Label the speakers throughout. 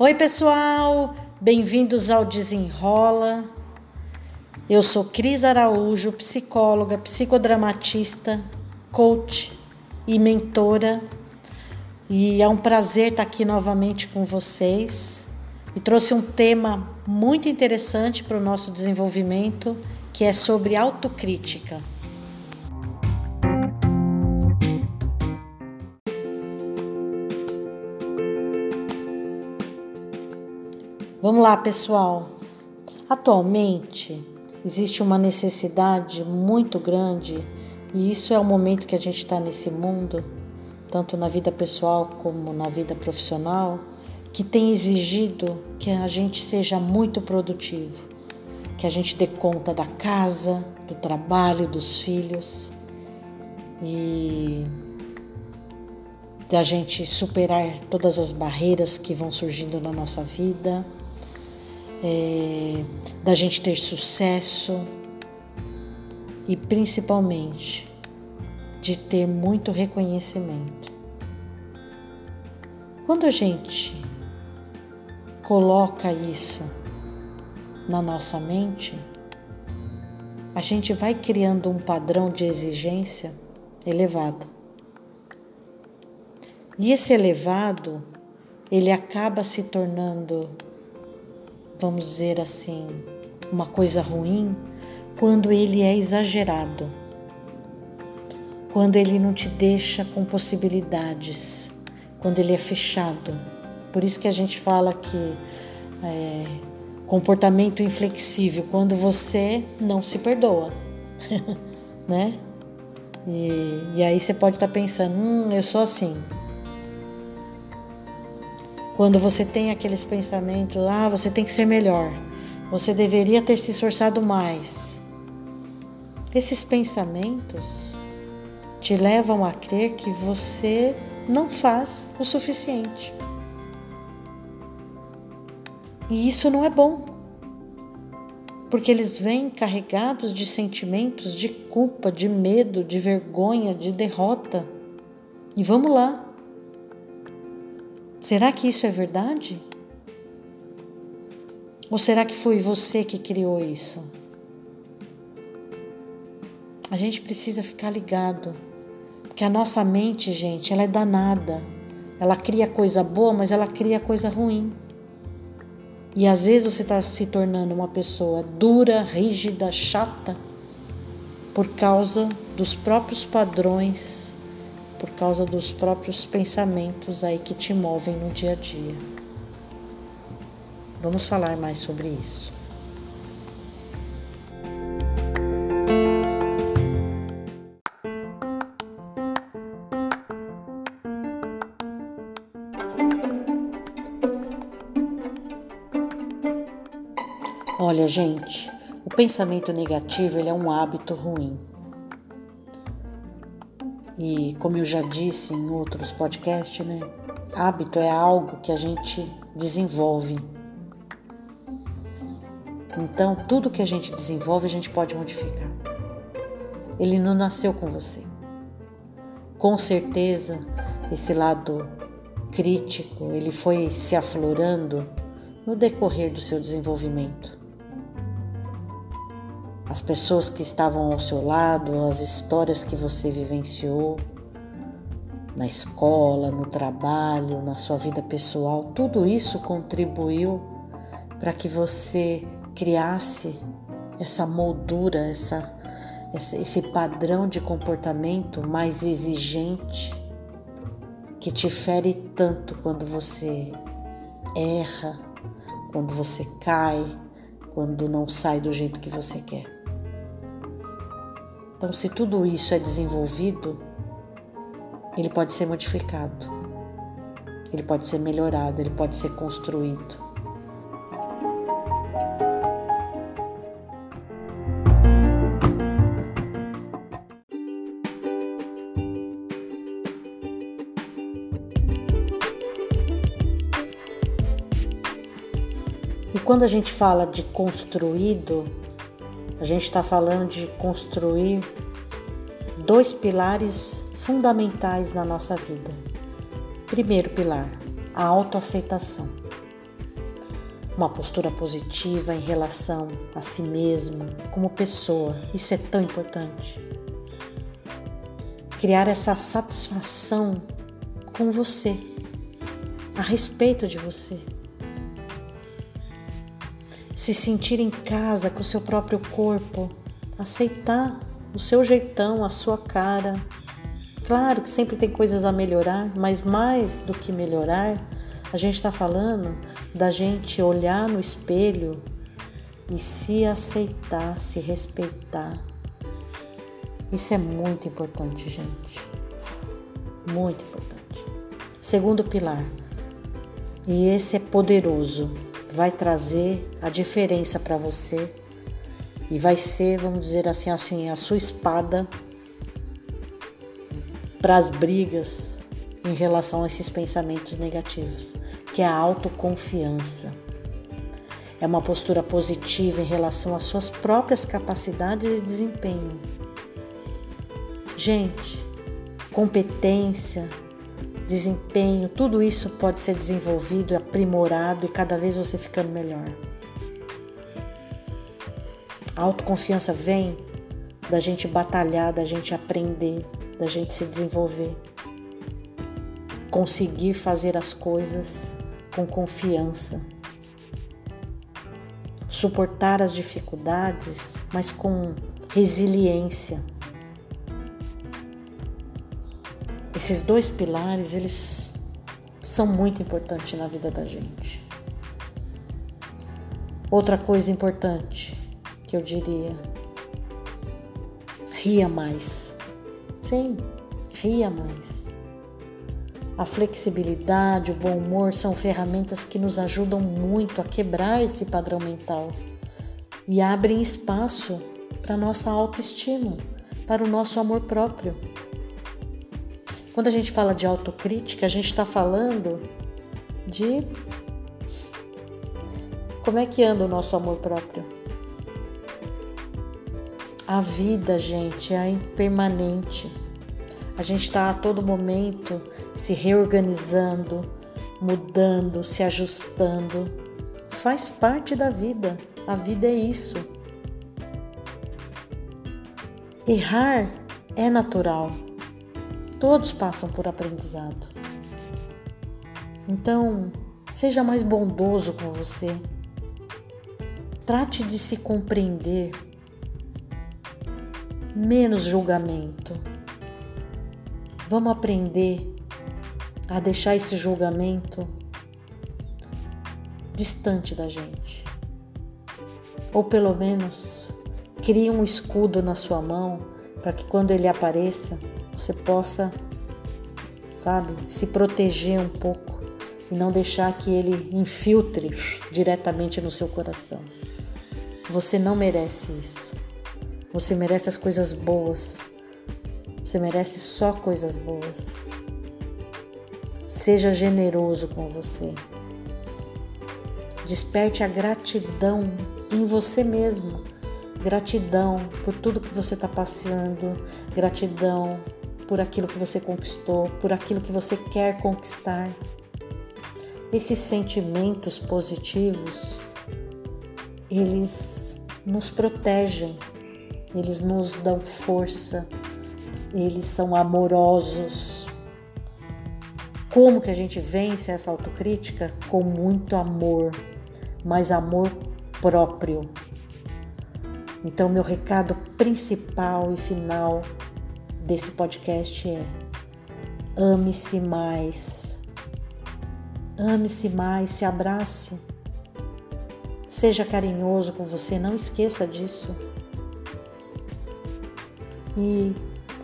Speaker 1: Oi, pessoal, bem-vindos ao Desenrola. Eu sou Cris Araújo, psicóloga, psicodramatista, coach e mentora. E é um prazer estar aqui novamente com vocês. E trouxe um tema muito interessante para o nosso desenvolvimento, que é sobre autocrítica. Vamos lá, pessoal. Atualmente existe uma necessidade muito grande, e isso é o momento que a gente está nesse mundo, tanto na vida pessoal como na vida profissional, que tem exigido que a gente seja muito produtivo, que a gente dê conta da casa, do trabalho, dos filhos e da gente superar todas as barreiras que vão surgindo na nossa vida é, da gente ter sucesso e principalmente de ter muito reconhecimento. Quando a gente coloca isso na nossa mente, a gente vai criando um padrão de exigência elevado. E esse elevado, ele acaba se tornando vamos dizer assim, uma coisa ruim quando ele é exagerado, quando ele não te deixa com possibilidades, quando ele é fechado. Por isso que a gente fala que é, comportamento inflexível, quando você não se perdoa, né? E, e aí você pode estar pensando, hum, eu sou assim, quando você tem aqueles pensamentos, ah, você tem que ser melhor, você deveria ter se esforçado mais. Esses pensamentos te levam a crer que você não faz o suficiente. E isso não é bom, porque eles vêm carregados de sentimentos de culpa, de medo, de vergonha, de derrota. E vamos lá, Será que isso é verdade? Ou será que foi você que criou isso? A gente precisa ficar ligado, porque a nossa mente, gente, ela é danada. Ela cria coisa boa, mas ela cria coisa ruim. E às vezes você está se tornando uma pessoa dura, rígida, chata, por causa dos próprios padrões por causa dos próprios pensamentos aí que te movem no dia a dia. Vamos falar mais sobre isso. Olha, gente, o pensamento negativo ele é um hábito ruim. E como eu já disse em outros podcasts, né? Hábito é algo que a gente desenvolve. Então, tudo que a gente desenvolve, a gente pode modificar. Ele não nasceu com você. Com certeza, esse lado crítico, ele foi se aflorando no decorrer do seu desenvolvimento as pessoas que estavam ao seu lado, as histórias que você vivenciou na escola, no trabalho, na sua vida pessoal, tudo isso contribuiu para que você criasse essa moldura, essa, esse padrão de comportamento mais exigente que te fere tanto quando você erra, quando você cai, quando não sai do jeito que você quer. Então, se tudo isso é desenvolvido, ele pode ser modificado, ele pode ser melhorado, ele pode ser construído. E quando a gente fala de construído, a gente está falando de construir dois pilares fundamentais na nossa vida. Primeiro pilar, a autoaceitação. uma postura positiva em relação a si mesmo, como pessoa. Isso é tão importante. Criar essa satisfação com você, a respeito de você. Se sentir em casa com o seu próprio corpo, aceitar o seu jeitão, a sua cara. Claro que sempre tem coisas a melhorar, mas mais do que melhorar, a gente está falando da gente olhar no espelho e se aceitar, se respeitar. Isso é muito importante, gente. Muito importante. Segundo pilar, e esse é poderoso, vai trazer a diferença para você e vai ser, vamos dizer assim, assim, a sua espada para as brigas em relação a esses pensamentos negativos, que é a autoconfiança. É uma postura positiva em relação às suas próprias capacidades e desempenho. Gente, competência, desempenho, tudo isso pode ser desenvolvido, aprimorado e cada vez você ficando melhor. A autoconfiança vem da gente batalhar, da gente aprender, da gente se desenvolver conseguir fazer as coisas com confiança, suportar as dificuldades, mas com resiliência. Esses dois pilares, eles são muito importantes na vida da gente. Outra coisa importante que eu diria, ria mais. Sim, ria mais. A flexibilidade, o bom humor são ferramentas que nos ajudam muito a quebrar esse padrão mental e abrem espaço para nossa autoestima, para o nosso amor próprio. Quando a gente fala de autocrítica, a gente está falando de como é que anda o nosso amor próprio. A vida, gente, é impermanente. A gente está a todo momento se reorganizando, mudando, se ajustando. Faz parte da vida. A vida é isso. Errar é natural. Todos passam por aprendizado. Então, seja mais bondoso com você. Trate de se compreender. Menos julgamento. Vamos aprender a deixar esse julgamento distante da gente. Ou pelo menos crie um escudo na sua mão para que quando ele apareça, você possa, sabe, se proteger um pouco e não deixar que ele infiltre diretamente no seu coração. Você não merece isso. Você merece as coisas boas você merece só coisas boas. Seja generoso com você. Desperte a gratidão em você mesmo. Gratidão por tudo que você está passando, gratidão por aquilo que você conquistou, por aquilo que você quer conquistar. Esses sentimentos positivos, eles nos protegem, eles nos dão força, eles são amorosos. Como que a gente vence essa autocrítica? Com muito amor, mas amor próprio. Então, meu recado principal e final desse podcast é: ame-se mais. Ame-se mais, se abrace. Seja carinhoso com você, não esqueça disso. E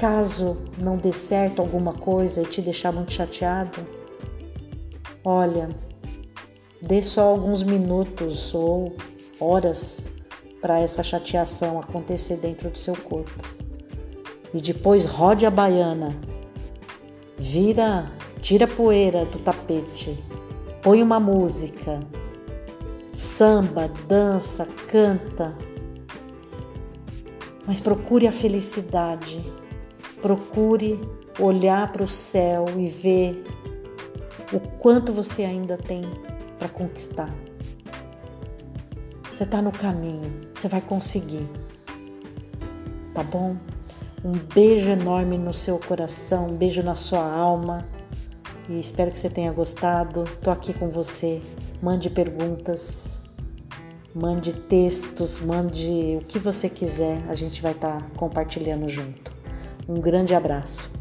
Speaker 1: Caso não dê certo alguma coisa e te deixar muito chateado, olha, dê só alguns minutos ou horas para essa chateação acontecer dentro do seu corpo. E depois rode a baiana, vira, tira a poeira do tapete, põe uma música, samba, dança, canta, mas procure a felicidade Procure olhar para o céu e ver o quanto você ainda tem para conquistar. Você está no caminho, você vai conseguir. Tá bom? Um beijo enorme no seu coração, um beijo na sua alma. E espero que você tenha gostado. Tô aqui com você. Mande perguntas, mande textos, mande o que você quiser. A gente vai estar tá compartilhando junto. Um grande abraço.